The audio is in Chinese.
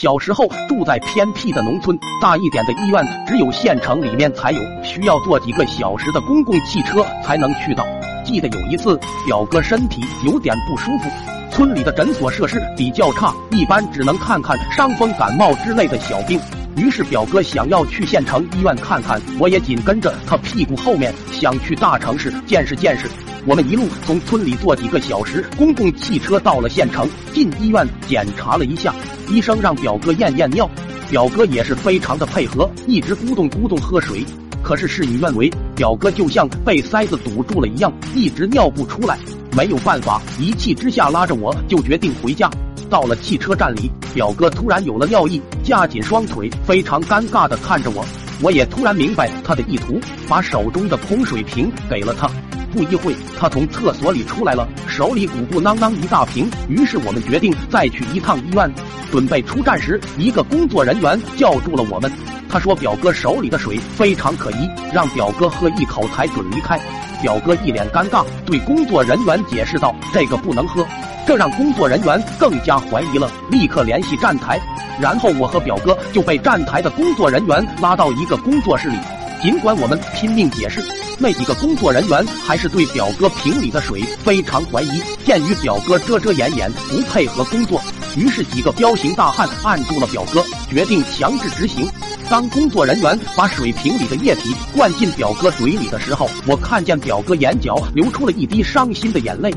小时候住在偏僻的农村，大一点的医院只有县城里面才有，需要坐几个小时的公共汽车才能去到。记得有一次，表哥身体有点不舒服，村里的诊所设施比较差，一般只能看看伤风感冒之类的小病。于是表哥想要去县城医院看看，我也紧跟着他屁股后面，想去大城市见识见识。我们一路从村里坐几个小时公共汽车到了县城，进医院检查了一下，医生让表哥验验尿，表哥也是非常的配合，一直咕咚咕咚喝水。可是事与愿违，表哥就像被塞子堵住了一样，一直尿不出来。没有办法，一气之下拉着我就决定回家。到了汽车站里，表哥突然有了尿意，夹紧双腿，非常尴尬的看着我。我也突然明白他的意图，把手中的空水瓶给了他。不一会，他从厕所里出来了，手里鼓鼓囊囊一大瓶。于是我们决定再去一趟医院。准备出站时，一个工作人员叫住了我们。他说：“表哥手里的水非常可疑，让表哥喝一口才准离开。”表哥一脸尴尬，对工作人员解释道：“这个不能喝。”这让工作人员更加怀疑了，立刻联系站台。然后我和表哥就被站台的工作人员拉到一个工作室里。尽管我们拼命解释。那几个工作人员还是对表哥瓶里的水非常怀疑。鉴于表哥遮遮掩掩，不配合工作，于是几个彪形大汉按住了表哥，决定强制执行。当工作人员把水瓶里的液体灌进表哥嘴里的时候，我看见表哥眼角流出了一滴伤心的眼泪。